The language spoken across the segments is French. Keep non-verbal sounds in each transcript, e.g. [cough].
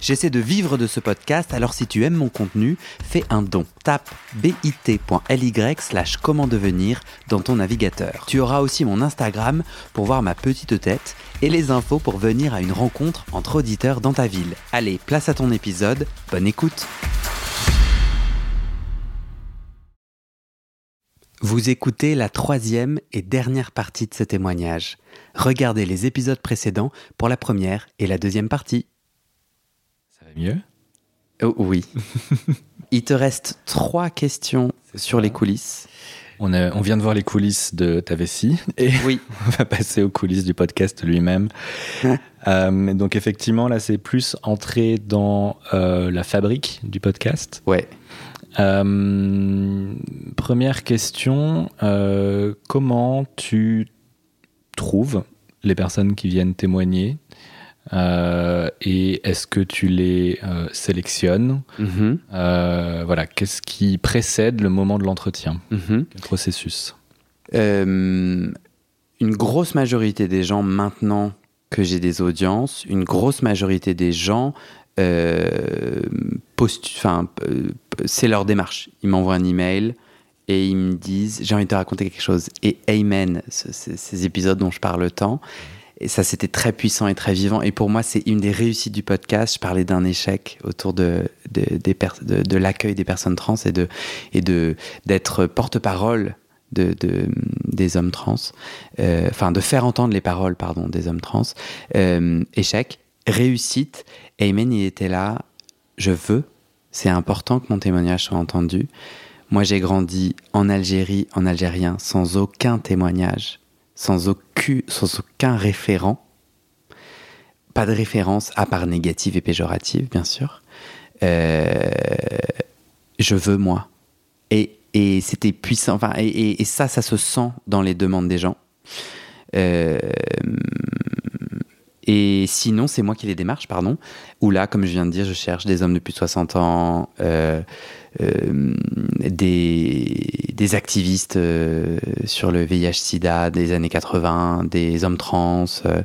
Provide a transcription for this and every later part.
J'essaie de vivre de ce podcast, alors si tu aimes mon contenu, fais un don. Tape bit.ly slash comment devenir dans ton navigateur. Tu auras aussi mon Instagram pour voir ma petite tête et les infos pour venir à une rencontre entre auditeurs dans ta ville. Allez, place à ton épisode, bonne écoute Vous écoutez la troisième et dernière partie de ce témoignage. Regardez les épisodes précédents pour la première et la deuxième partie. Mieux Oh, oui. [laughs] Il te reste trois questions sur les coulisses. on, a- on vient de voir les coulisses de ta vessie et Oui. [laughs] on va passer aux coulisses du podcast lui-même. [laughs] Euh, donc effectivement, là, c'est plus entrer dans euh, la fabrique du podcast. Ouais. Euh, première question, comment tu trouves les personnes qui viennent témoigner Euh, et est-ce que tu les euh, sélectionnes Mhm. Euh, Voilà, qu'est-ce qui précède le moment de l'entretien. Quel processus une grosse majorité des gens maintenant que j'ai des audiences, une grosse majorité des gens, c'est leur démarche. Ils m'envoient un email et ils me disent j'ai envie de te raconter quelque chose. Et amen, ce- ce- ces épisodes dont je parle tant. Et ça, c'était très puissant et très vivant. Et pour moi, c'est une des réussites du podcast. Je parlais d'un échec autour de, de, l'accueil des personnes trans et de et de d'être porte-parole de, de- des hommes trans, Euh, enfin de faire entendre les paroles, pardon, des hommes trans. Euh, échec, réussite. Ayman, il était là. Je veux. C'est important que mon témoignage soit entendu. Moi, j'ai grandi en Algérie, en algérien, sans aucun témoignage, sans aucun, référent. Pas de référence, à part négative et péjorative, bien sûr. Euh, je veux, moi. Et, c'était puissant. Enfin, et, ça, ça se sent dans les demandes des gens. Euh, et sinon, c'est moi qui les démarche, pardon. Où là, comme je viens de dire, je cherche des hommes de plus de 60 ans, euh, des, des activistes euh, sur le VIH-Sida des années 80, des hommes trans, euh,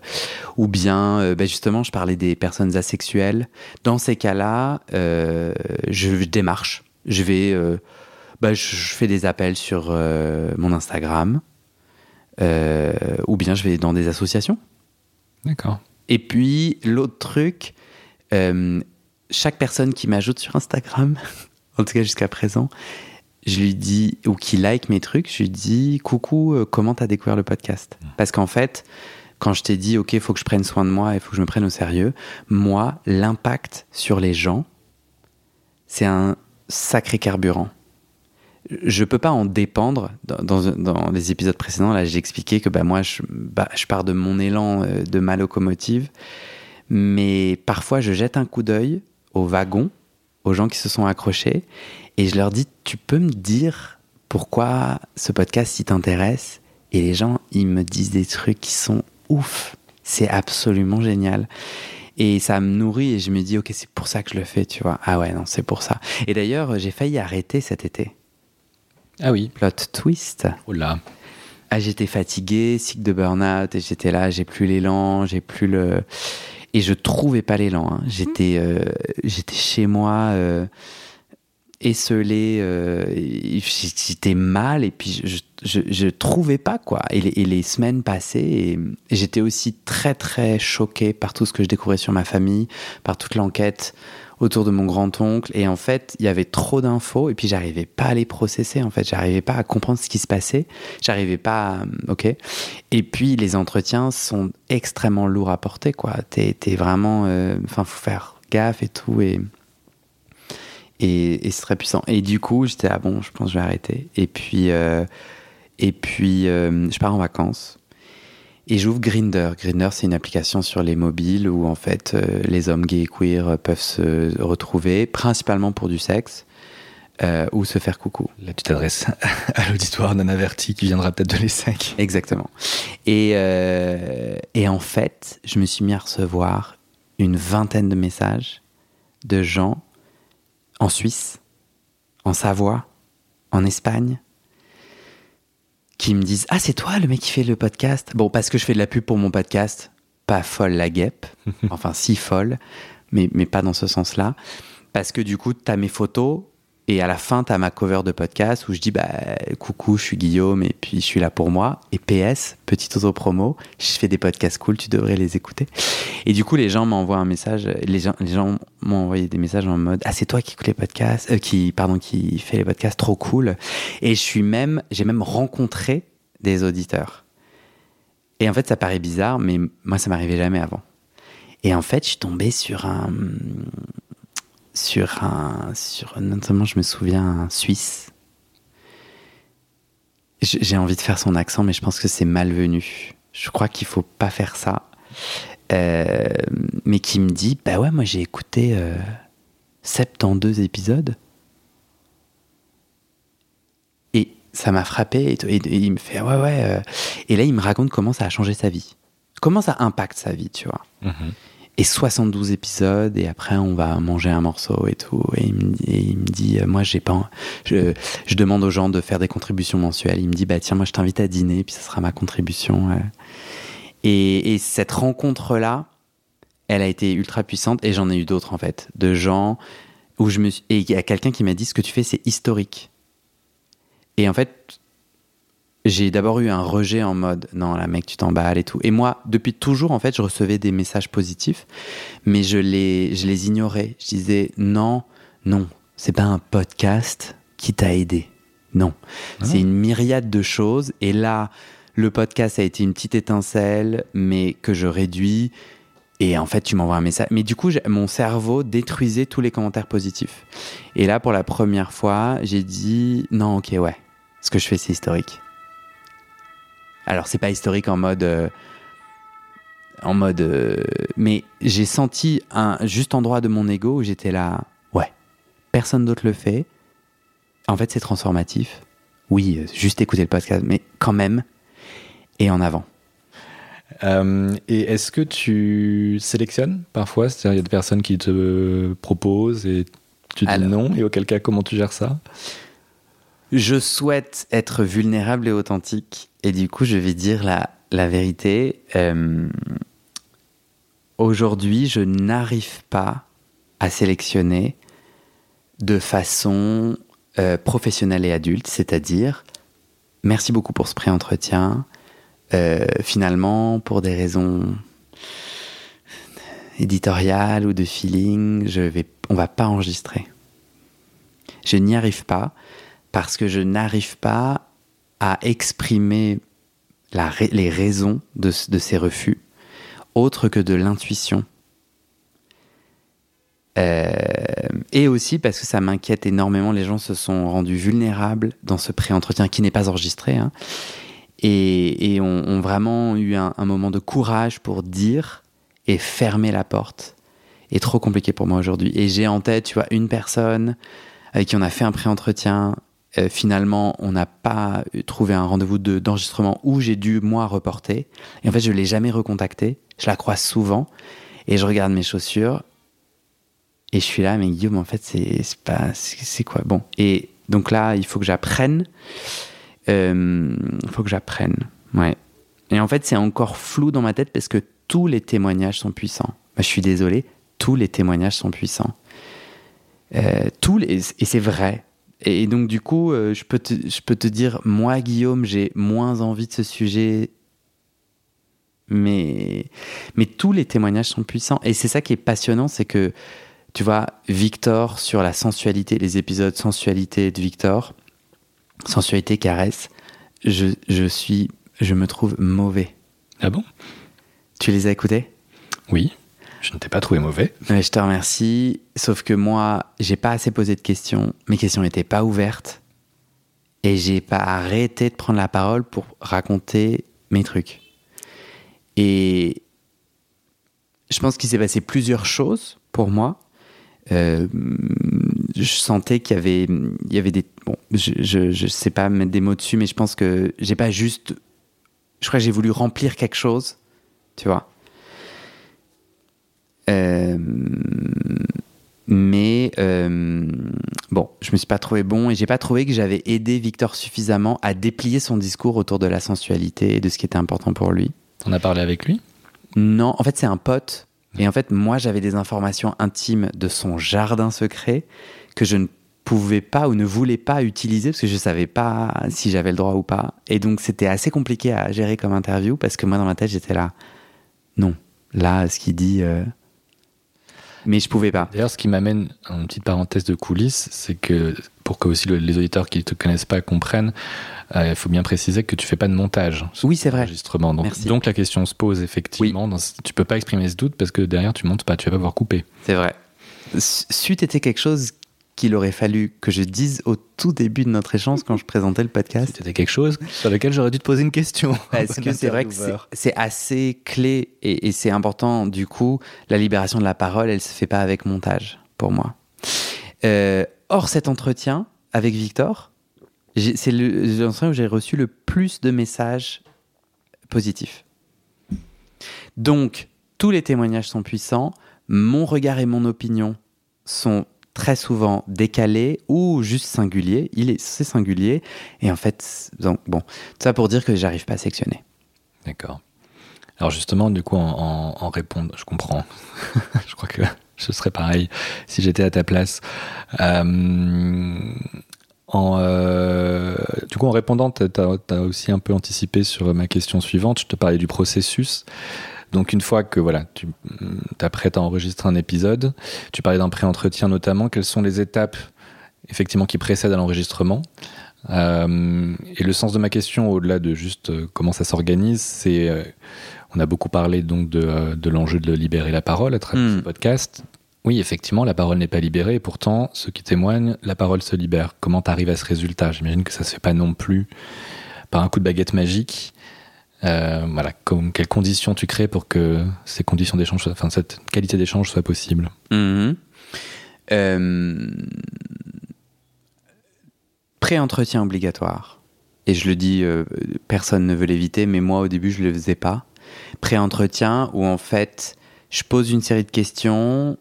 ou bien, euh, ben justement, je parlais des personnes asexuelles. Dans ces cas-là, je, démarche. Je vais, ben, je, je fais des appels sur mon Instagram, ou bien je vais dans des associations. D'accord. Et puis, l'autre truc, chaque personne qui m'ajoute sur Instagram, [laughs] en tout cas jusqu'à présent, je lui dis, ou qui like mes trucs, je lui dis coucou, euh, comment t'as découvert le podcast? Parce qu'en fait, quand je t'ai dit, ok, il faut que je prenne soin de moi, il faut que je me prenne au sérieux, moi, l'impact sur les gens, c'est un sacré carburant. Je peux pas en dépendre. Dans, dans- dans les épisodes précédents, là, j'ai expliqué que bah, moi, je, bah, je pars de mon élan euh, de ma locomotive, mais parfois, je jette un coup d'œil au wagon, aux gens qui se sont accrochés, et je leur dis, tu peux me dire pourquoi ce podcast s'y t'intéresse? Et les gens, ils me disent des trucs qui sont ouf. C'est absolument génial. Et ça me nourrit et je me dis, ok, c'est pour ça que je le fais, tu vois. Ah ouais, non, c'est pour ça. Et d'ailleurs, j'ai failli arrêter cet été. Ah oui. Plot twist. Oh là. Ah, j'étais fatigué, cycle de burn-out, et j'étais là, j'ai plus l'élan, j'ai plus le. Et je trouvais pas l'élan. hein. J'étais, euh, j'étais chez moi, euh, esselé, euh, j'étais mal, et puis je, je, je trouvais pas quoi. Et les, et les semaines et j'étais aussi très très choqué par tout ce que je découvrais sur ma famille, par toute l'enquête autour de mon grand-oncle. Et en fait, il y avait trop d'infos, et puis j'arrivais pas à les processer. En fait, j'arrivais pas à comprendre ce qui se passait. J'arrivais pas, à, ok. Et puis les entretiens sont extrêmement lourds à porter, quoi. T'es, vraiment, euh, enfin, faut faire gaffe et tout, et, et c'est très puissant. Et du coup, j'étais ah bon, je pense que je vais arrêter. Et puis, euh, et puis, euh, je pars en vacances. Et j'ouvre Grinder. Grinder, c'est une application sur les mobiles où en fait euh, les hommes gays et queer peuvent se retrouver, principalement pour du sexe euh, ou se faire coucou. Là, tu t'adresses [laughs] à l'auditoire d'un averti qui viendra peut-être de l'ESSEC. Exactement. Et, euh, et en fait, je me suis mis à recevoir une vingtaine de messages de gens en Suisse, en Savoie, en Espagne, qui me disent Ah, c'est toi le mec qui fait le podcast? Bon, parce que je fais de la pub pour mon podcast, pas folle la guêpe, [laughs] enfin si folle, mais, mais pas dans ce sens-là. Parce que du coup, tu as mes photos, et à la fin, tu as ma cover de podcast où je dis bah, Coucou, je suis Guillaume et puis je suis là pour moi. Et PS, petite auto-promo, je fais des podcasts cool, tu devrais les écouter. Et du coup, les gens m'envoient un message, les gens, les gens m'ont envoyé des messages en mode Ah, c'est toi qui écoute les podcasts, euh, qui, pardon, qui fait les podcasts, trop cool. Et je suis même, j'ai même rencontré des auditeurs. Et en fait, ça paraît bizarre, mais moi, ça m'arrivait jamais avant. Et en fait, je suis tombé sur un, sur un, sur notamment, je me souviens, un Suisse. J'ai envie de faire son accent, mais je pense que c'est malvenu. Je crois qu'il faut pas faire ça. Euh, mais qui me dit, bah ouais, moi j'ai écouté euh, 72 épisodes. Et ça m'a frappé. Et, il me fait, ouais, ouais. Euh. Et là, il me raconte comment ça a changé sa vie. Comment ça impacte sa vie, tu vois. Mm-hmm et 72 épisodes et après on va manger un morceau et tout. Et il me, dit euh, moi j'ai pas je, je, demande aux gens de faire des contributions mensuelles. Il me dit bah tiens moi je t'invite à dîner puis ça sera ma contribution et, et, cette rencontre là elle a été ultra puissante et j'en ai eu d'autres en fait de gens où je me suis, et il y a quelqu'un qui m'a dit ce que tu fais c'est historique. Et en fait j'ai d'abord eu un rejet en mode non la mec tu t'emballes et tout et moi depuis toujours en fait je recevais des messages positifs mais je les je les ignorais je disais non non c'est pas un podcast qui t'a aidé non ah. c'est une myriade de choses et là le podcast a été une petite étincelle mais que je réduis et en fait, tu m'envoies un message. Mais du coup, mon cerveau détruisait tous les commentaires positifs. Et là, pour la première fois, j'ai dit non, ok, ouais. Ce que je fais, c'est historique. Alors c'est pas historique en mode euh, en mode euh, mais j'ai senti un juste endroit de mon ego où j'étais là ouais personne d'autre le fait. En fait c'est transformatif. Oui euh, juste écouter le podcast mais quand même et en avant. Et est-ce que tu sélectionnes parfois? C'est-à-dire, il y a des personnes qui te proposent et tu dis non, et auquel cas, comment tu gères ça? Je souhaite être vulnérable et authentique et du coup, je vais dire la, vérité. Euh, aujourd'hui, je n'arrive pas à sélectionner de façon euh, professionnelle et adulte, c'est-à-dire, merci beaucoup pour ce pré-entretien. Euh, finalement, pour des raisons éditoriales ou de feeling, je vais, on va pas enregistrer. Je n'y arrive pas parce que je n'arrive pas à exprimer les raisons de, ces refus, autre que de l'intuition. Euh, et aussi parce que ça m'inquiète énormément, les gens se sont rendus vulnérables dans ce pré-entretien qui n'est pas enregistré, hein, et, ont, vraiment eu un, moment de courage pour dire et fermer la porte. est trop compliqué pour moi aujourd'hui. Et j'ai en tête, tu vois, une personne avec qui on a fait un pré-entretien euh, finalement, on n'a pas trouvé un rendez-vous d'enregistrement où j'ai dû, moi, reporter. Et en fait, je ne l'ai jamais recontacté. Je la croise souvent. Et je regarde mes chaussures. Et je suis là, mais Guillaume, en fait, c'est. C'est quoi? Bon. Et donc là, il faut que j'apprenne. Euh, il faut que j'apprenne. Ouais. Et en fait, c'est encore flou dans ma tête parce que tous les témoignages sont puissants. je suis désolé, tous les témoignages sont puissants. Euh, tous et c'est vrai. Et donc, du coup, euh, je, peux te, je peux te dire, moi, Guillaume, j'ai moins envie de ce sujet. Mais, mais tous les témoignages sont puissants. Et c'est ça qui est passionnant, c'est que, tu vois, Victor, sur la sensualité, les épisodes sensualité de Victor, sensualité caresse, je, je suis, je me trouve mauvais. Ah bon? Tu les as écoutés? Oui. Je ne t'ai pas trouvé mauvais. je te remercie. Sauf que moi, j'ai pas assez posé de questions. Mes questions n'étaient pas ouvertes. Et j'ai pas arrêté de prendre la parole pour raconter mes trucs. Et je pense qu'il s'est passé plusieurs choses pour moi. Euh, je sentais qu'il y avait, il y avait des. Bon, je, ne sais pas mettre des mots dessus, mais je pense que j'ai pas juste. Je crois que j'ai voulu remplir quelque chose, tu vois. Euh, mais euh, bon, je me suis pas trouvé bon et j'ai pas trouvé que j'avais aidé Victor suffisamment à déplier son discours autour de la sensualité et de ce qui était important pour lui. On a parlé avec lui? Non, en fait c'est un pote et en fait moi j'avais des informations intimes de son jardin secret que je ne pouvais pas ou ne voulais pas utiliser parce que je savais pas si j'avais le droit ou pas. Et donc c'était assez compliqué à gérer comme interview parce que moi dans ma tête j'étais là, non, là ce qu'il dit. Euh, mais je pouvais pas. D'ailleurs, ce qui m'amène à une petite parenthèse de coulisses, c'est que pour que aussi les auditeurs qui ne te connaissent pas comprennent, euh, il faut bien préciser que tu fais pas de montage. Oui, c'est vrai. Enregistrement. Donc, donc, la question se pose effectivement. Tu ne tu peux pas exprimer ce doute parce que derrière tu montes pas, tu vas pas pouvoir couper. C'est vrai. Suite était quelque chose qu'il aurait fallu que je dise au tout début de notre échange quand je présentais le podcast. C'était quelque chose sur lequel j'aurais dû te poser une question. [laughs] Parce que c'est vrai que c'est assez clé et, c'est important. Du coup, la libération de la parole, elle se fait pas avec montage pour moi. Euh, or, cet entretien avec Victor, c'est l'entretien où j'ai reçu le plus de messages positifs. Donc, tous les témoignages sont puissants. Mon regard et mon opinion sont très souvent décalé ou juste singulier. Il est, c'est singulier. Et en fait, donc, bon, tout ça pour dire que j'arrive pas à sectionner. D'accord. Alors justement, du coup, en, en, répondre, je comprends. [laughs] je crois que ce serait pareil si j'étais à ta place. Euh, en, euh, du coup, en répondant, tu as, aussi un peu anticipé sur ma question suivante. Je te parlais du processus. Donc une fois que voilà, tu t'apprêtes à enregistrer un épisode, tu parlais d'un pré-entretien notamment, quelles sont les étapes effectivement qui précèdent à l'enregistrement? Euh, Et le sens de ma question, au-delà de juste euh, comment ça s'organise, c'est euh, on a beaucoup parlé donc de, de l'enjeu de libérer la parole à travers hmm. ce podcast. Oui, effectivement, la parole n'est pas libérée, et pourtant, ceux qui témoignent, la parole se libère. Comment tu arrives à ce résultat? J'imagine que ça se fait pas non plus par un coup de baguette magique. Euh, voilà, quelles conditions tu crées pour que ces conditions d'échange, enfin cette qualité d'échange soit possible euh, Pré-entretien obligatoire. Et je le dis, euh, personne ne veut l'éviter, mais moi au début je ne le faisais pas. Pré-entretien où en fait je pose une série de questions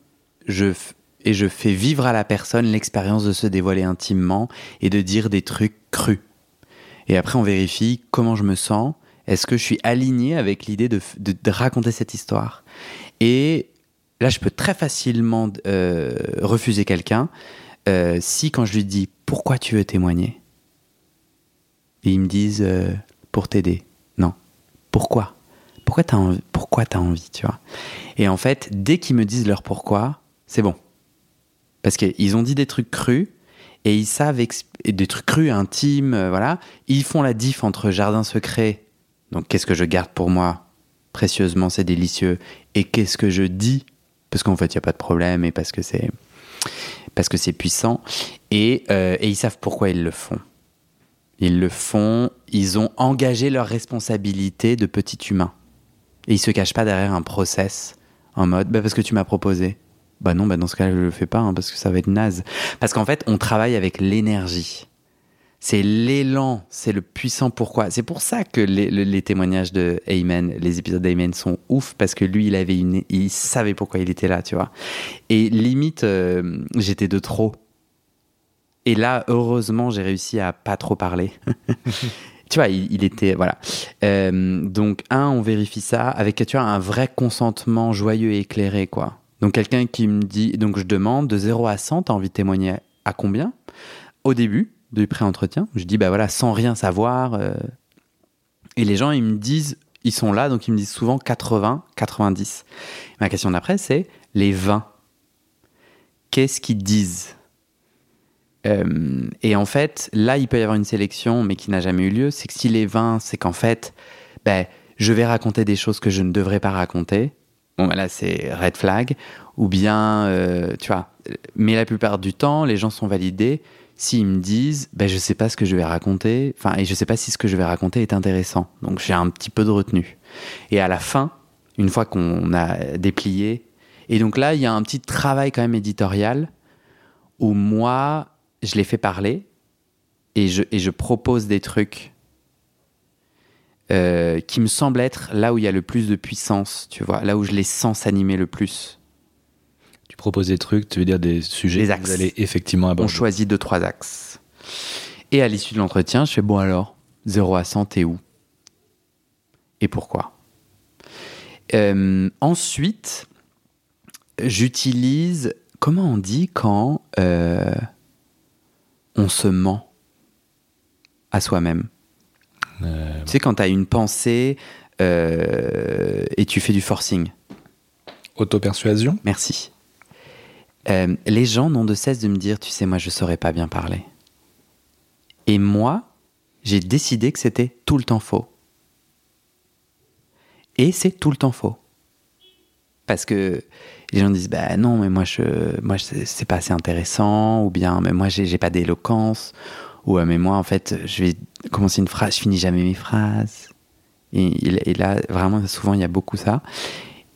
je et je fais vivre à la personne l'expérience de se dévoiler intimement et de dire des trucs crus. Et après on vérifie comment je me sens est-ce que je suis aligné avec l'idée de, raconter cette histoire? Et là, je peux très facilement euh, refuser quelqu'un euh, si, quand je lui dis pourquoi tu veux témoigner, ils me disent euh, pour t'aider. Non. Pourquoi? Pourquoi t'as envie, pourquoi as envie, tu vois? Et en fait, dès qu'ils me disent leur pourquoi, c'est bon. Parce qu'ils ont dit des trucs crus et ils savent des trucs crus, intimes, voilà. Ils font la diff entre jardin secret donc qu'est-ce que je garde pour moi précieusement, c'est délicieux, et qu'est-ce que je dis? Parce qu'en fait il n'y a pas de problème et parce que c'est parce que c'est puissant et, euh, et, ils savent pourquoi ils le font. Ils le font, ils ont engagé leur responsabilité de petit humain. Et ils se cachent pas derrière un process en mode bah parce que tu m'as proposé. Bah non, bah dans ce cas-là, je le fais pas hein, parce que ça va être naze. Parce qu'en fait, on travaille avec l'énergie c'est l'élan, c'est le puissant pourquoi. C'est pour ça que les, témoignages de les épisodes d'Amen sont ouf parce que lui, il avait une, il savait pourquoi il était là, tu vois. Et limite, euh, j'étais de trop. Et là, heureusement, j'ai réussi à pas trop parler. [laughs] tu vois, il, était voilà. Euh, donc un, on vérifie ça avec tu vois un vrai consentement joyeux et éclairé, quoi. Donc quelqu'un qui me dit, donc je demande de 0 à 100, t'as envie de témoigner à combien? Au début, du pré-entretien. Je dis, bah voilà, sans rien savoir. Euh. Et les gens, ils me disent, ils sont là, donc ils me disent souvent 80, 90. Ma question d'après, c'est les 20. Qu'est-ce qu'ils disent? Euh, Et en fait, là, il peut y avoir une sélection, mais qui n'a jamais eu lieu. C'est que si les 20, c'est qu'en fait, ben, je vais raconter des choses que je ne devrais pas raconter. Bon, ben là, c'est red flag. Ou bien, euh, tu vois, mais la plupart du temps, les gens sont validés s'ils me disent ben, je sais pas ce que je vais raconter, enfin, et je sais pas si ce que je vais raconter est intéressant. Donc j'ai un petit peu de retenue. Et à la fin, une fois qu'on a déplié, et donc là, il y a un petit travail quand même éditorial où moi, je les fais parler et je, et je propose des trucs euh, qui me semblent être là où il y a le plus de puissance, tu vois, là où je les sens s'animer le plus. Proposer des trucs, tu veux dire des sujets Des que axes. vous allez effectivement On aborder. choisit deux, trois axes. Et à l'issue de l'entretien, je fais bon alors, 0 à 100, t'es où? Et pourquoi? Euh, Ensuite, j'utilise, comment on dit quand euh, on se ment à soi-même? Euh, Tu sais, quand t'as une pensée et tu fais du forcing. Autopersuasion? Merci. Euh, les gens n'ont de cesse de me dire, tu sais, moi, je saurais pas bien parler. Et moi, j'ai décidé que c'était tout le temps faux. Et c'est tout le temps faux. Parce que les gens disent, bah non, mais moi, je, moi, c'est pas assez intéressant, ou bien, mais moi, j'ai pas d'éloquence, ou euh, mais moi, en fait, je vais commencer une phrase, je finis jamais mes phrases. Et là, vraiment, souvent, il y a beaucoup ça.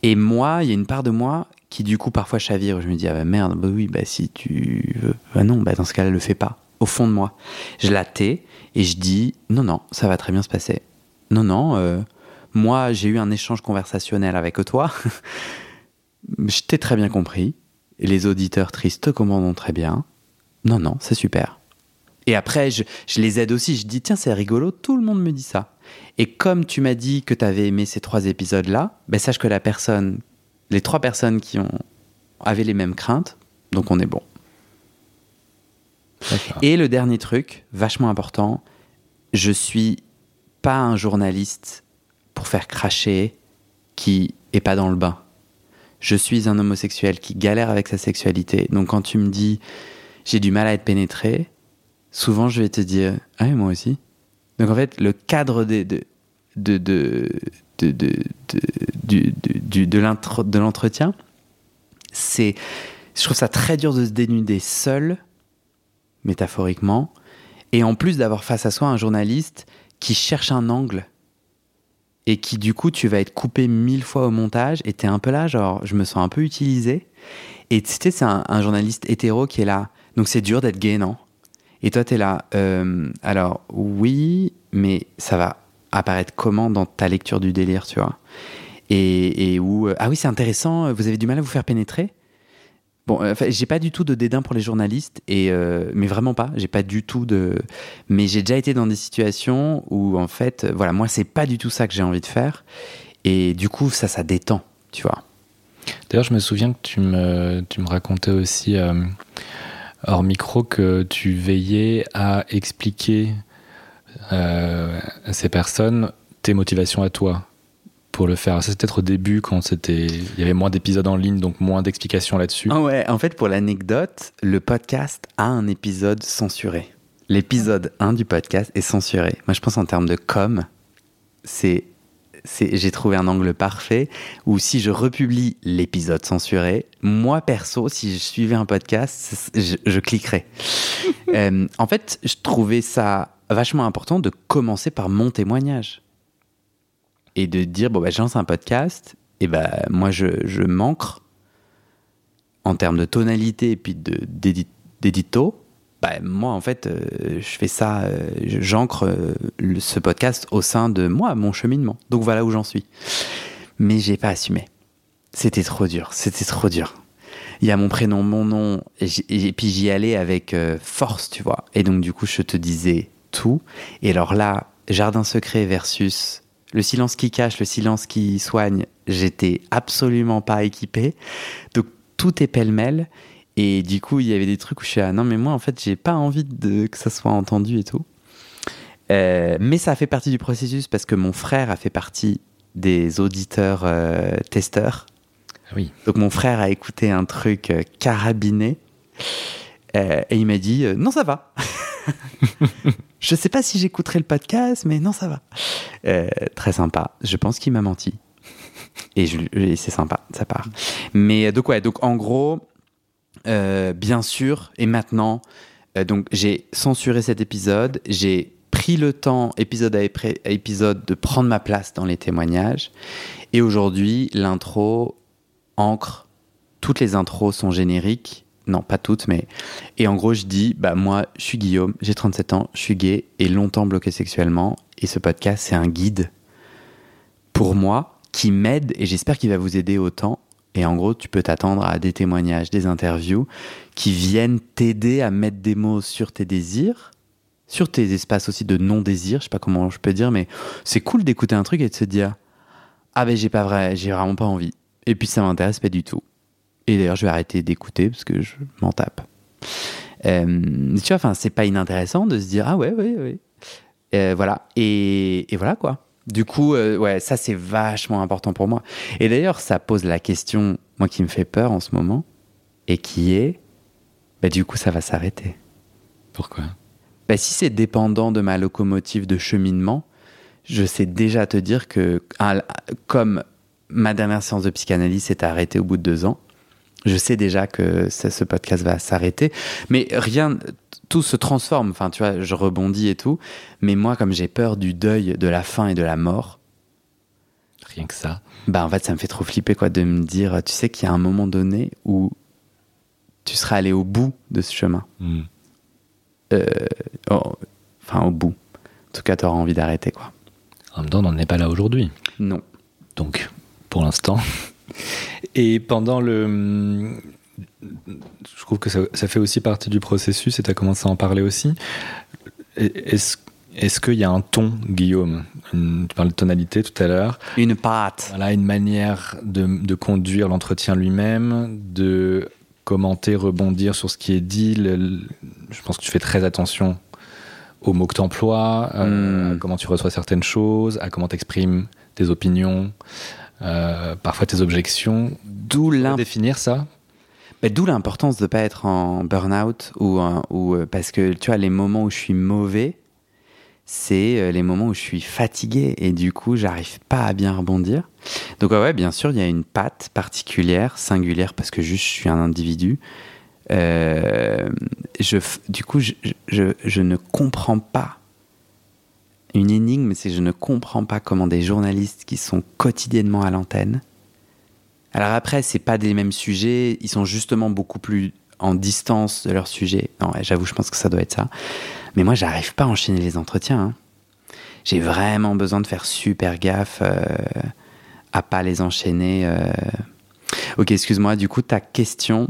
Et moi, il y a une part de moi qui, du coup, parfois chavire. Je me dis, ah bah merde, bah oui, bah si tu veux. Bah non, bah dans ce cas-là, le fais pas. Au fond de moi. Je la tais et je dis, non, non, ça va très bien se passer. Non, non, euh, moi, j'ai eu un échange conversationnel avec toi. [laughs] je t'ai très bien compris. Les auditeurs tristes te comprendront très bien. Non, non, c'est super. Et après, je, je les aide aussi. Je dis, tiens, c'est rigolo, tout le monde me dit ça. Et comme tu m'as dit que tu avais aimé ces trois épisodes-là, ben sache que la personne, les trois personnes qui ont avaient les mêmes craintes, donc on est bon. Et le dernier truc, vachement important, je suis pas un journaliste pour faire cracher qui est pas dans le bain. Je suis un homosexuel qui galère avec sa sexualité. Donc quand tu me dis j'ai du mal à être pénétré, souvent je vais te dire ah oui, moi aussi. Donc en fait le cadre de de de de de de l'entretien, c'est je trouve ça très dur de se dénuder seul métaphoriquement, et en plus d'avoir face à soi un journaliste qui cherche un angle et qui du coup tu vas être coupé mille fois au montage et t'es un peu là genre je me sens un peu utilisé. Et tu sais c'est un, un journaliste hétéro qui est là. Donc c'est dur d'être gay non? Et toi t'es là euh, alors oui mais ça va apparaître comment dans ta lecture du délire tu vois et, et où euh, ah oui c'est intéressant vous avez du mal à vous faire pénétrer Bon, euh, j'ai pas du tout de dédain pour les journalistes, et euh, mais vraiment pas. J'ai pas du tout de. Mais j'ai déjà été dans des situations où, en fait, euh, voilà, moi, c'est pas du tout ça que j'ai envie de faire, et du coup, ça, ça détend, tu vois. D'ailleurs, je me souviens que tu me, tu me racontais aussi euh, hors micro que tu veillais à expliquer euh, ces personnes tes motivations à toi pour le faire. Ça, c'est peut-être au début quand c'était, il y avait moins d'épisodes en ligne, donc moins d'explications là-dessus. Ah ouais, en fait, pour l'anecdote, le podcast a un épisode censuré. L'épisode 1 du podcast est censuré. Moi, je pense en termes de com, c'est, j'ai trouvé un angle parfait où si je republie l'épisode censuré, moi perso, si je suivais un podcast, je, je cliquerais. [laughs] Euh, en fait, je trouvais ça vachement important de commencer par mon témoignage et de dire bon bah je lance un podcast et bah moi je, je manque en termes de tonalité et puis d'édito bah moi en fait euh, je fais ça euh, j'ancre euh, ce podcast au sein de moi mon cheminement. Donc voilà où j'en suis. Mais j'ai pas assumé. C'était trop dur. C'était trop dur. Il y a mon prénom mon nom et, et puis j'y allais avec force tu vois. Et donc du coup je te disais tout. Et alors là jardin secret versus le silence qui cache, le silence qui soigne, j'étais absolument pas équipé. Donc tout est pêle-mêle. Et du coup, il y avait des trucs où je suis ah non, mais moi, en fait, j'ai pas envie de, que ça soit entendu et tout. Euh, mais ça fait partie du processus parce que mon frère a fait partie des auditeurs euh, testeurs. Ah Oui. Donc mon frère a écouté un truc euh, carabiné et il m'a dit non ça va. [laughs] je sais pas si j'écouterai le podcast mais non ça va. Très sympa. Je pense qu'il m'a menti. Et, et c'est sympa, ça part. Mais donc ouais, donc en gros, euh, bien sûr, et maintenant, euh, donc j'ai censuré cet épisode, j'ai pris le temps, épisode à épisode, de prendre ma place dans les témoignages. Et aujourd'hui, l'intro ancre, toutes les intros sont génériques. Non, pas toutes, mais. Et en gros, je dis, bah, moi, je suis Guillaume, j'ai 37 ans, je suis gay et longtemps bloqué sexuellement. Et ce podcast, c'est un guide pour moi qui m'aide et j'espère qu'il va vous aider autant. Et en gros, tu peux t'attendre à des témoignages, des interviews qui viennent t'aider à mettre des mots sur tes désirs, sur tes espaces aussi de non-désir, je sais pas comment je peux dire, mais c'est cool d'écouter un truc et de se dire Ah ben j'ai pas vrai, j'ai vraiment pas envie. Et puis ça m'intéresse pas du tout. Et d'ailleurs, je vais arrêter d'écouter parce que je m'en tape. Euh, tu vois, enfin, c'est pas inintéressant de se dire Ah ouais, ouais, ouais. Euh, voilà. Et, et voilà quoi. Du coup, euh, ouais, ça c'est vachement important pour moi. Et d'ailleurs, ça pose la question, moi qui me fait peur en ce moment, et qui est, bah, du coup, ça va s'arrêter. Pourquoi? Bah, Si c'est dépendant de ma locomotive de cheminement, je sais déjà te dire que, comme ma dernière séance de psychanalyse s'est arrêtée au bout de deux ans, je sais déjà que ce podcast va s'arrêter. Mais rien, tout se transforme. Enfin, tu vois, je rebondis et tout. Mais moi, comme j'ai peur du deuil, de la fin et de la mort. Rien que ça. Bah, en fait, ça me fait trop flipper, quoi, de me dire, tu sais qu'il y a un moment donné où tu seras allé au bout de ce chemin. Hmm. Euh, oh, enfin, au bout. En tout cas, tu auras envie d'arrêter, quoi. En même temps, on n'en est pas là aujourd'hui. Non. Donc, pour l'instant. [laughs] Et pendant le. Je trouve que ça, fait aussi partie du processus et tu as commencé à en parler aussi. Est-ce est qu'il y a un ton, Guillaume? Tu parles de tonalité tout à l'heure. Une patte. Voilà, une manière de, de conduire l'entretien lui-même, de commenter, rebondir sur ce qui est dit. je pense que tu fais très attention aux mots que tu emploies, euh, hmm. à comment tu reçois certaines choses, à comment tu exprimes tes opinions. Euh, parfois tes objections. D'où définir ça D'où l'importance de ne pas être en burn-out ou, euh, parce que tu vois les moments où je suis mauvais, c'est euh, les moments où je suis fatigué et du coup j'arrive pas à bien rebondir. Donc ouais, bien sûr il y a une patte particulière, singulière parce que juste je suis un individu. je, du coup je, je, je ne comprends pas une énigme, c'est je ne comprends pas comment des journalistes qui sont quotidiennement à l'antenne. Alors après, c'est pas des mêmes sujets, ils sont justement beaucoup plus en distance de leur sujet. Non, j'avoue, je pense que ça doit être ça. Mais moi, j'arrive pas à enchaîner les entretiens. Hein. J'ai vraiment besoin de faire super gaffe euh, à pas les enchaîner. Euh. Ok, excuse-moi. Du coup, ta question,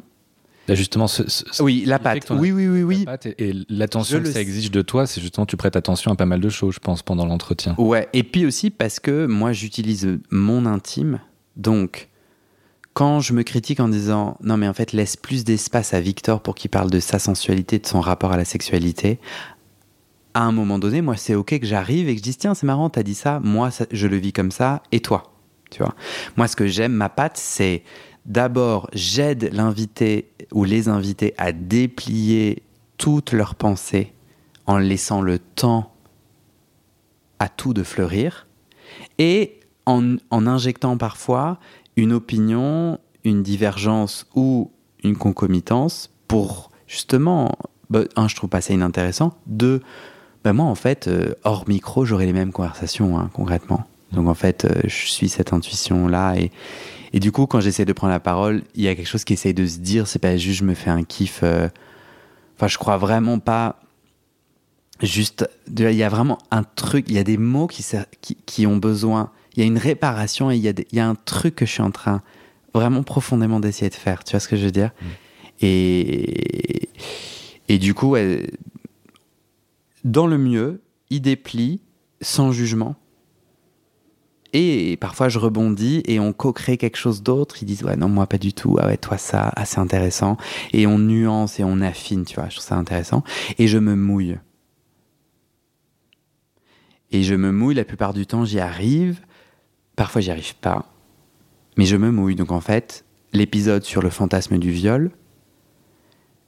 justement, ce, oui, la pâte. Oui, oui, oui, oui. et, l'attention que ça exige de toi, c'est justement tu prêtes attention à pas mal de choses, je pense, pendant l'entretien. Ouais. Et puis aussi parce que moi, j'utilise mon intime, donc quand je me critique en disant non mais en fait laisse plus d'espace à Victor pour qu'il parle de sa sensualité, de son rapport à la sexualité, à un moment donné, moi c'est ok que j'arrive et que je dise tiens c'est marrant t'as dit ça, moi je le vis comme ça et toi, tu vois. Moi ce que j'aime ma patte c'est D'abord, j'aide l'invité ou les invités à déplier toutes leurs pensées en laissant le temps à tout de fleurir et en, injectant parfois une opinion, une divergence ou une concomitance pour justement, bah, un, je trouve pas ça inintéressant, deux, bah, moi en fait, euh, hors micro, j'aurais les mêmes conversations hein, concrètement. Donc en fait, euh, je suis cette intuition-là et, et du coup, quand j'essaie de prendre la parole, il y a quelque chose qui essaye de se dire, c'est pas juste je me fais un kiff. Euh, enfin, je crois vraiment pas juste. Il y a vraiment un truc, il y a des mots qui, qui, ont besoin. Il y a une réparation et il y, a il y a un truc que je suis en train vraiment profondément d'essayer de faire. Tu vois ce que je veux dire? Mmh. et, et du coup, dans le mieux, il déplie sans jugement et parfois je rebondis et on co-crée quelque chose d'autre. Ils disent ouais non moi pas du tout. Ah ouais toi ça assez intéressant. Et on nuance et on affine tu vois. Je trouve ça intéressant. Et je me mouille. Et je me mouille la plupart du temps j'y arrive. Parfois j'y arrive pas. Mais je me mouille. Donc en fait l'épisode sur le fantasme du viol.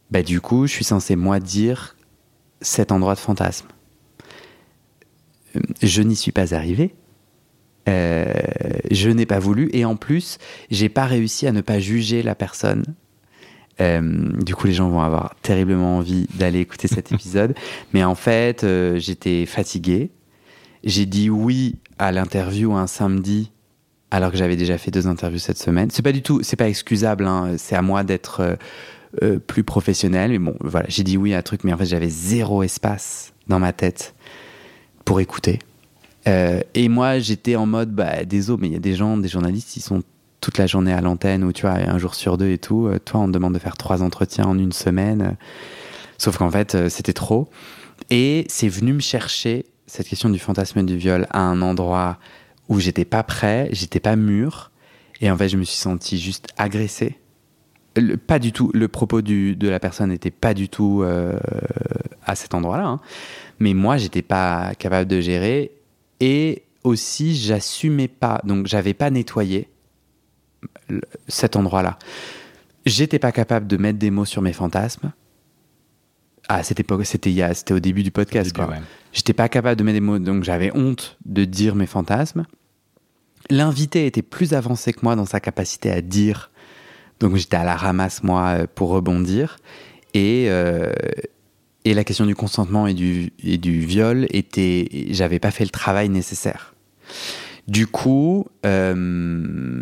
Bah du coup je suis censé moi dire cet endroit de fantasme. Je n'y suis pas arrivé euh, je n'ai pas voulu et en plus, j'ai pas réussi à ne pas juger la personne. Euh, du coup, les gens vont avoir terriblement envie d'aller écouter cet [laughs] épisode. Mais en fait, euh, j'étais fatigué. J'ai dit oui à l'interview un samedi, alors que j'avais déjà fait deux interviews cette semaine. C'est pas du tout, c'est pas excusable. Hein. C'est à moi d'être plus professionnel. Mais bon, voilà, j'ai dit oui à un truc, mais en fait, j'avais zéro espace dans ma tête pour écouter. Euh, et moi, j'étais en mode, bah, désolé, mais il y a des gens, des journalistes, ils sont toute la journée à l'antenne ou tu vois, un jour sur deux et tout. Euh, toi, on te demande de faire trois entretiens en une semaine. Sauf qu'en fait, euh, c'était trop. Et c'est venu me chercher cette question du fantasme du viol à un endroit où j'étais pas prêt, j'étais pas mûr. Et en fait, je me suis senti juste agressé. pas du tout, le propos du, de la personne n'était pas du tout euh, à cet endroit-là. Hein. Mais moi, j'étais pas capable de gérer. Et aussi, j'assumais pas. Donc, j'avais pas nettoyé cet endroit-là. J'étais pas capable de mettre des mots sur mes fantasmes. Ah, c'était c'était c'était au début du podcast. quoi. J'étais pas capable de mettre des mots, donc j'avais honte de dire mes fantasmes. L'invité était plus avancé que moi dans sa capacité à dire, donc j'étais à la ramasse moi euh, pour rebondir. Et euh, et la question du consentement et du, et du viol était, j'avais pas fait le travail nécessaire. Du coup, euh,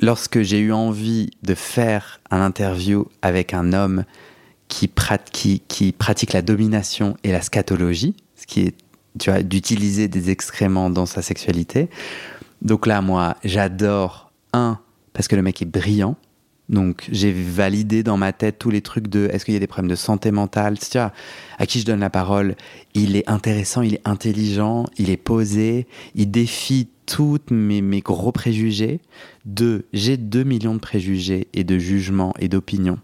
lorsque j'ai eu envie de faire un interview avec un homme qui, pratique la domination et la scatologie, ce qui est, tu d'utiliser des excréments dans sa sexualité. Donc là, moi, j'adore, un, parce que le mec est brillant, donc j'ai validé dans ma tête tous les trucs de est-ce qu'il y a des problèmes de santé mentale, tu vois, à qui je donne la parole, il est intéressant, il est intelligent, il est posé, il défie tous mes, mes gros préjugés. Deux, j'ai deux millions de préjugés et de jugements et d'opinions.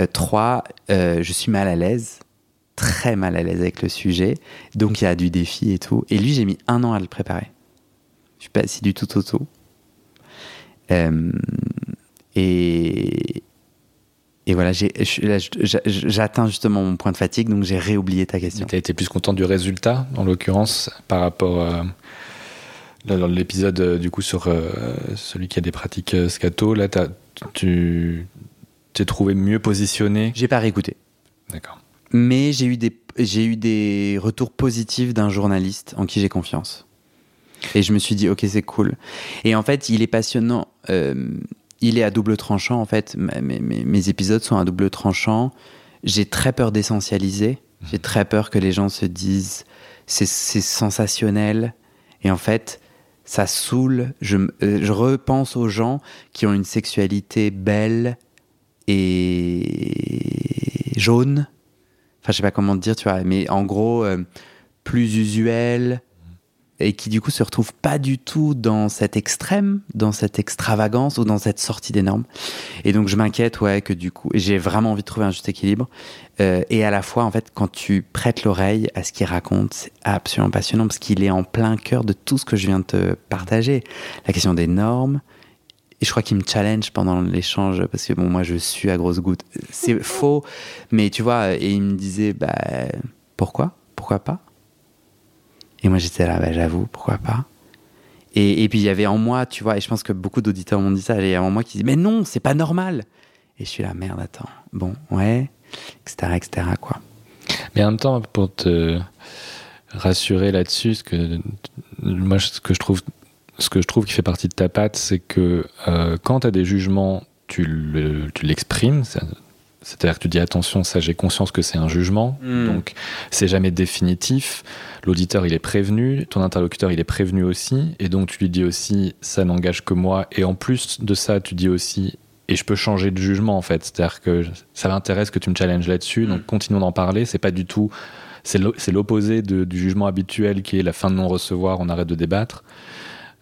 Euh, trois, euh, je suis mal à l'aise, très mal à l'aise avec le sujet, donc il y a du défi et tout. Et lui, j'ai mis un an à le préparer. Je suis pas assis du tout au tout. Euh, et, et voilà, j'atteins justement mon point de fatigue, donc j'ai réoublié ta question. Tu as été plus content du résultat, en l'occurrence, par rapport à l'épisode euh, du coup sur celui qui a des pratiques scato. Là, tu t'es trouvé mieux positionné J'ai pas réécouté. D'accord. Mais j'ai eu des j'ai eu des retours positifs d'un journaliste en qui j'ai confiance. Et je me suis dit, ok, c'est cool. Et en fait, il est passionnant il est à double tranchant en fait. Mes, épisodes sont à double tranchant. J'ai très peur d'essentialiser. J'ai très peur que les gens se disent c'est sensationnel. Et en fait, ça saoule. Je, euh, je, repense aux gens qui ont une sexualité belle et jaune. Enfin, je sais pas comment te dire, tu vois, mais en gros, euh, plus usuel, et qui du coup se retrouve pas du tout dans cet extrême, dans cette extravagance ou dans cette sortie des normes. Et donc je m'inquiète, ouais, que du coup, j'ai vraiment envie de trouver un juste équilibre. Euh, et à la fois, en fait, quand tu prêtes l'oreille à ce qu'il raconte, c'est absolument passionnant parce qu'il est en plein cœur de tout ce que je viens de te partager. La question des normes. Et je crois qu'il me challenge pendant l'échange parce que bon, moi je suis à grosse goutte. C'est [laughs] faux, mais tu vois, et il me disait, bah, pourquoi? Pourquoi pas? Et moi, j'étais là, bah, j'avoue, pourquoi pas? Et, et, puis, il y avait en moi, tu vois, et je pense que beaucoup d'auditeurs m'ont dit ça, il y avait en moi qui dit, mais non, c'est pas normal. Et je suis là, merde, attends, bon, ouais, etc., etc., quoi. Mais en même temps, pour te rassurer là-dessus, ce que, moi, ce que je trouve, ce que je trouve qui fait partie de ta patte, c'est que euh, quand tu as des jugements, tu l'exprimes, c'est-à-dire que tu dis attention, ça j'ai conscience que c'est un jugement, hmm. donc c'est jamais définitif. L'auditeur il est prévenu, ton interlocuteur il est prévenu aussi, et donc tu lui dis aussi ça n'engage que moi. Et en plus de ça, tu dis aussi et je peux changer de jugement en fait, c'est-à-dire que ça m'intéresse que tu me challenges là-dessus, donc hmm. continuons d'en parler. C'est pas du tout, c'est l'opposé du jugement habituel qui est la fin de non recevoir, on arrête de débattre.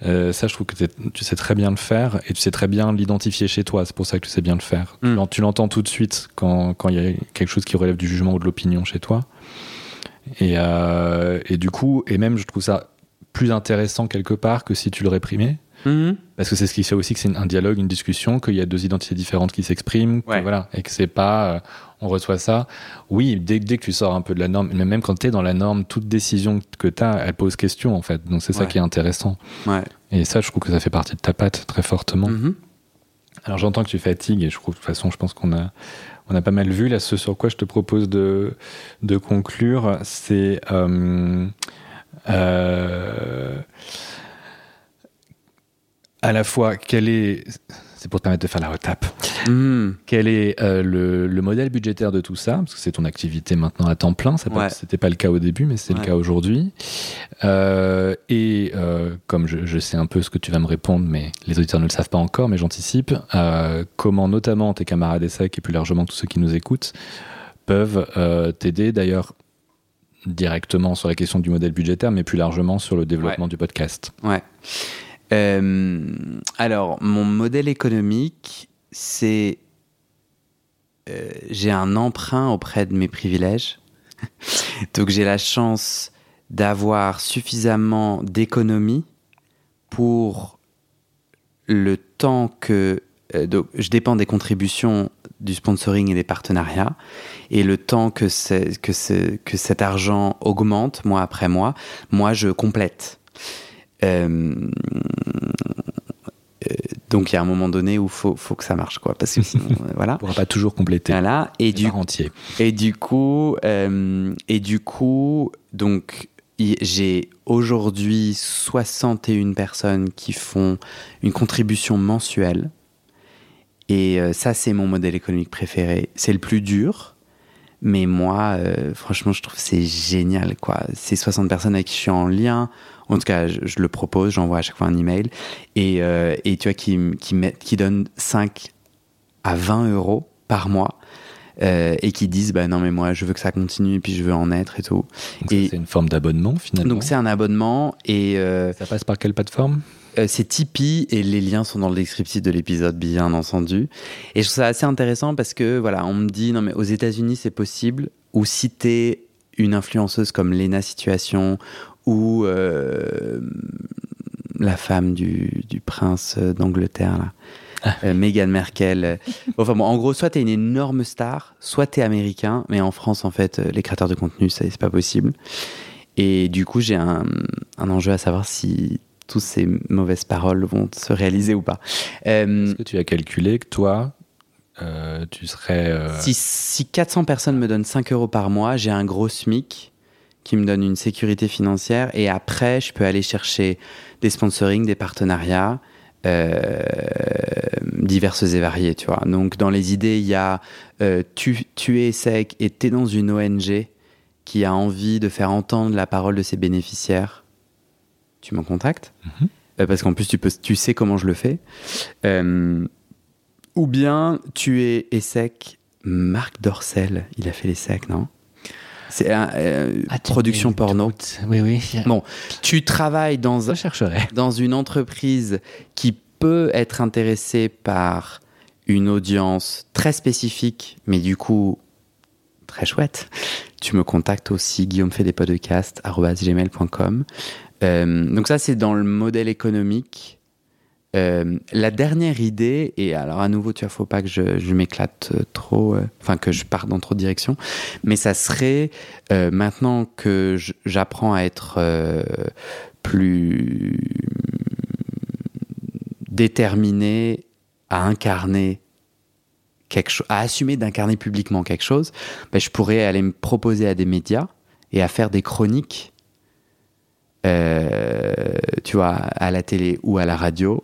Euh, ça, je trouve que tu sais très bien le faire et tu sais très bien l'identifier chez toi. C'est pour ça que tu sais bien le faire. Mm. Tu l'entends tout de suite quand il y a quelque chose qui relève du jugement ou de l'opinion chez toi. Et, euh, et, du coup, et même je trouve ça plus intéressant quelque part que si tu le réprimais. Mm-hmm. Parce que c'est ce qui fait aussi que c'est un dialogue, une discussion, qu'il y a deux identités différentes qui s'expriment, voilà, et que c'est pas, euh, on reçoit ça. Oui, dès, dès, que tu sors un peu de la norme, mais même quand tu es dans la norme, toute décision que tu as, elle pose question en fait. Donc c'est ça qui est intéressant. Et ça, je trouve que ça fait partie de ta patte très fortement. Mm-hmm. Alors j'entends que tu fatigues et je trouve de toute façon, je pense qu'on a, on a pas mal vu là. Ce sur quoi je te propose de, de conclure, c'est euh, euh, à la fois quelle est c'est pour te permettre de faire la retape. Hmm. Quel est euh, le, le modèle budgétaire de tout ça? Parce que c'est ton activité maintenant à temps plein. Ça Ouais. C'était pas le cas au début, mais c'est le cas aujourd'hui. Euh, et euh, comme je, je sais un peu ce que tu vas me répondre, mais les auditeurs ne le savent pas encore, mais j'anticipe, comment notamment tes camarades ESSEC et plus largement tous ceux qui nous écoutent peuvent t'aider d'ailleurs directement sur la question du modèle budgétaire, mais plus largement sur le développement du podcast. Ouais. Euh, alors, mon modèle économique, c'est. euh, j'ai un emprunt auprès de mes privilèges. [laughs] Donc, j'ai la chance d'avoir suffisamment d'économies pour le temps que. euh, je dépends des contributions du sponsoring et des partenariats. Et le temps que, que cet argent augmente mois après mois, moi, je complète. Euh, euh, donc il y a un moment donné où faut faut que ça marche quoi parce que [laughs] sinon euh, voilà. On pourra pas toujours compléter. Voilà. Et du entier. et du coup euh, et du coup donc j'ai aujourd'hui 61 personnes qui font une contribution mensuelle. Et euh, ça c'est mon modèle économique préféré. C'est le plus dur. Mais moi euh, franchement je trouve c'est génial quoi. Ces 60 personnes avec qui je suis en lien en tout cas je, je le propose j'envoie à chaque fois un email et, euh, et tu vois qui, qui, met, qui donnent 5 à 20 euros par mois euh, et qui disent bah non mais moi je veux que ça continue et puis je veux en être et tout Donc Et- c'est une forme d'abonnement finalement. donc c'est un abonnement et euh, ça passe par quelle plateforme? euh, c'est Tipeee et les liens sont dans le descriptif de l'épisode, bien entendu. Et je trouve ça assez intéressant parce que, voilà, on me dit, non, mais aux États-Unis, c'est possible. Ou si t'es une influenceuse comme Lena Situation ou euh, la femme du, du prince d'Angleterre, là. Euh, Meghan Merkel. Enfin bon, en gros, soit t'es une énorme star, soit t'es américain, mais en France, en fait, euh, les créateurs de contenu, c'est pas possible. Et du coup, j'ai un, un enjeu à savoir si toutes ces mauvaises paroles vont se réaliser ou pas. Euh, Est-ce que tu as calculé que toi, euh, tu serais. euh, si, si 400 personnes me donnent 5 euros par mois, j'ai un gros SMIC qui me donne une sécurité financière et après, je peux aller chercher des sponsorings, des partenariats euh, diverses et variés, tu vois. Donc, dans les idées, il y a euh, tu, tu es sec et tu es dans une ONG qui a envie de faire entendre la parole de ses bénéficiaires. Tu m'en contactes? Mhm. Euh, Parce qu'en plus, tu, peux, tu sais comment je le fais. Ou bien tu es ESSEC, Marc Dorcel, il a fait les secs, non? C'est euh, Ah, production porno. doute. Oui, oui. Bon, tu travailles dans, dans une entreprise qui peut être intéressée par une audience très spécifique, mais du coup très chouette, tu me contactes aussi guillaume fait des podcasts. Euh, donc ça c'est dans le modèle économique. Euh, la dernière idée, et alors à nouveau, tu vois, faut pas que je, m'éclate euh, trop, euh, enfin que je parte dans trop de directions, mais ça serait maintenant que j'apprends à être plus déterminé à incarner quelque chose, à assumer d'incarner publiquement quelque chose, ben, je pourrais aller me proposer à des médias et à faire des chroniques, tu vois, à la télé ou à la radio,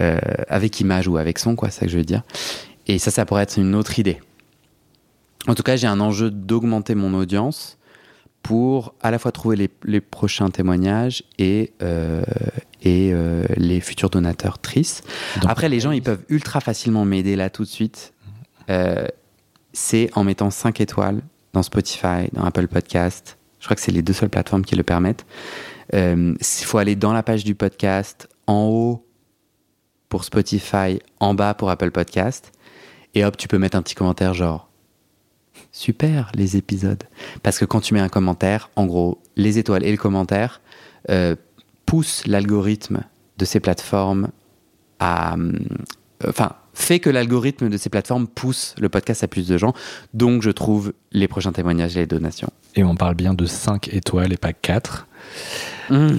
euh, avec image ou avec son, quoi, c'est ça que je veux dire. Et ça, ça pourrait être une autre idée. En tout cas, j'ai un enjeu d'augmenter mon audience pour à la fois trouver les, les prochains témoignages et, euh, et euh, les futurs donateurs tristes. Donc, Après, les gens, ils peuvent ultra facilement m'aider là tout de suite. Euh, c'est en mettant 5 étoiles dans Spotify, dans Apple Podcast. Je crois que c'est les deux seules plateformes qui le permettent. Il faut aller dans la page du podcast, en haut pour Spotify, en bas pour Apple Podcast. Et hop, tu peux mettre un petit commentaire genre super les épisodes. Parce que quand tu mets un commentaire, en gros, les étoiles et le commentaire euh, poussent l'algorithme de ces plateformes à. euh, Enfin, fait que l'algorithme de ces plateformes pousse le podcast à plus de gens. Donc, je trouve les prochains témoignages et les donations. Et on parle bien de 5 étoiles et pas 4. Mmh.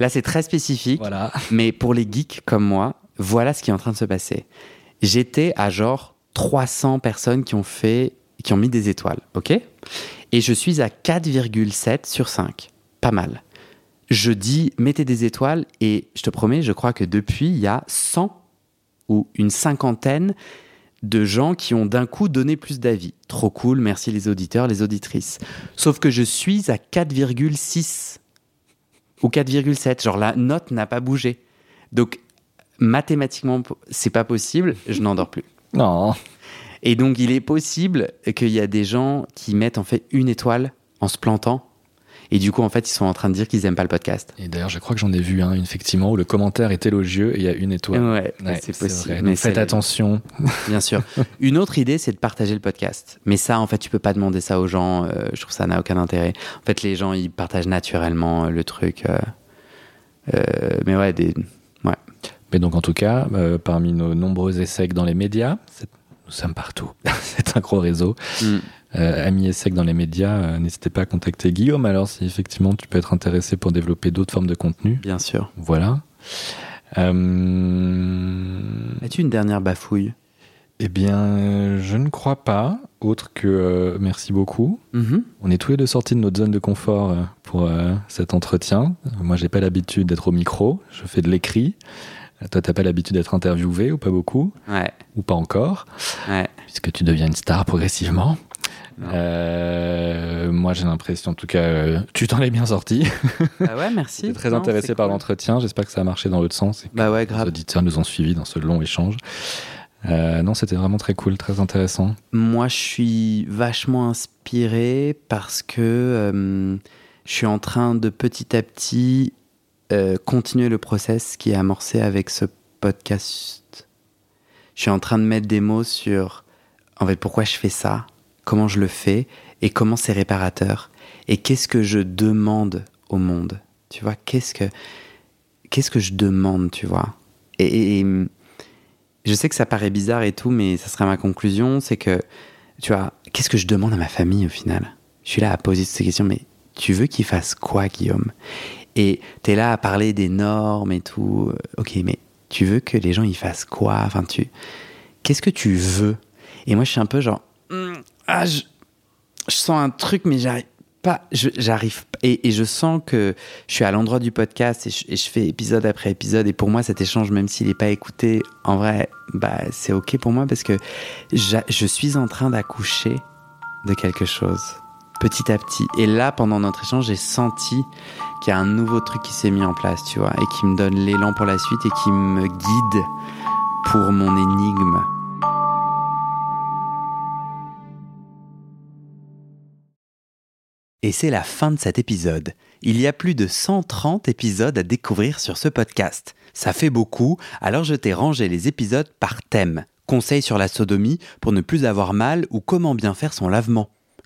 Là, c'est très spécifique. Voilà. Mais pour les geeks comme moi, voilà ce qui est en train de se passer. J'étais à genre 300 personnes qui ont fait, qui ont mis des étoiles, ok? Et je suis à 4,7 sur 5. Pas mal. Je dis, mettez des étoiles et je te promets, je crois que depuis, il y a 100 ou une cinquantaine de gens qui ont d'un coup donné plus d'avis. Trop cool, merci les auditeurs, les auditrices. Sauf que je suis à 4,6 ou 4,7. Genre la note n'a pas bougé. Donc mathématiquement, c'est pas possible, je n'endors plus. [laughs] Non. Et donc il est possible qu'il y a des gens qui mettent en fait une étoile en se plantant. Et du coup, en fait, ils sont en train de dire qu'ils aiment pas le podcast. Et d'ailleurs, je crois que j'en ai vu un, effectivement, où le commentaire est élogieux et il y a une étoile. Ouais, Ouais, c'est possible. vrai. Mais Donc faites attention. [laughs] Bien sûr. Une autre idée, c'est de partager le podcast. Mais ça, en fait, tu peux pas demander ça aux gens. euh, je trouve ça n'a aucun intérêt. En fait, les gens, ils partagent naturellement euh, le truc. euh, euh, mais ouais, des... Mais donc, en tout cas, euh, parmi nos nombreux essais dans les médias, nous sommes partout. [laughs] c'est un gros réseau. Mm. Euh, amis ESSEC dans les médias, euh, n'hésitez pas à contacter Guillaume alors si effectivement tu peux être intéressé pour développer d'autres formes de contenu. bien sûr. Voilà. As-tu une dernière bafouille? Eh bien, je ne crois pas, autre que euh, merci beaucoup. Mhm. On est tous les deux sortis de notre zone de confort euh, pour euh, cet entretien. Moi, j'ai pas l'habitude d'être au micro, je fais de l'écrit. Euh, Toi, t'as pas l'habitude d'être interviewé ou pas beaucoup, Ouais, ou pas encore, ouais. puisque tu deviens une star progressivement. Euh, moi, j'ai l'impression, en tout cas, euh, tu t'en es bien sorti. Ah ouais, [laughs] merci. J'étais très Non, intéressé par cool. l'entretien. J'espère que ça a marché dans l'autre sens et que Bah ouais, les grave. auditeurs nous ont suivis dans ce long échange. Euh, non, c'était vraiment très cool, très intéressant. Moi, je suis vachement inspiré parce que je suis en train de petit à petit euh, continuer le process qui est amorcé avec ce podcast. Je suis en train de mettre des mots sur en fait pourquoi je fais ça, comment je le fais et comment c'est réparateur et qu'est-ce que je demande au monde. Tu vois, qu'est-ce que qu'est-ce que je demande, tu vois. Et, et- et, je sais que ça paraît bizarre et tout, mais ça serait ma conclusion, c'est que, tu vois, qu'est-ce que je demande à ma famille au final? Je suis là à poser ces questions, mais tu veux qu'ils fassent quoi, Guillaume? Et t'es là à parler des normes et tout. Ok, mais tu veux que les gens ils fassent quoi? Enfin, tu, qu'est-ce que tu veux? Et moi, je suis un peu genre, Hmm, ah, je, sens un truc, mais j'arrive pas, j'arrive. Et, je sens que je suis à l'endroit du podcast et je, fais épisode après épisode. Et pour moi, cet échange, même s'il n'est pas écouté, en vrai, bah, c'est ok pour moi parce que je suis en train d'accoucher de quelque chose petit à petit. Et là, pendant notre échange, j'ai senti qu'il y a un nouveau truc qui s'est mis en place, tu vois, et qui me donne l'élan pour la suite et qui me guide pour mon énigme. Et c'est la fin de cet épisode. Il y a plus de 130 épisodes à découvrir sur ce podcast. Ça fait beaucoup, alors je t'ai rangé les épisodes par thème. Conseils sur la sodomie pour ne plus avoir mal ou comment bien faire son lavement.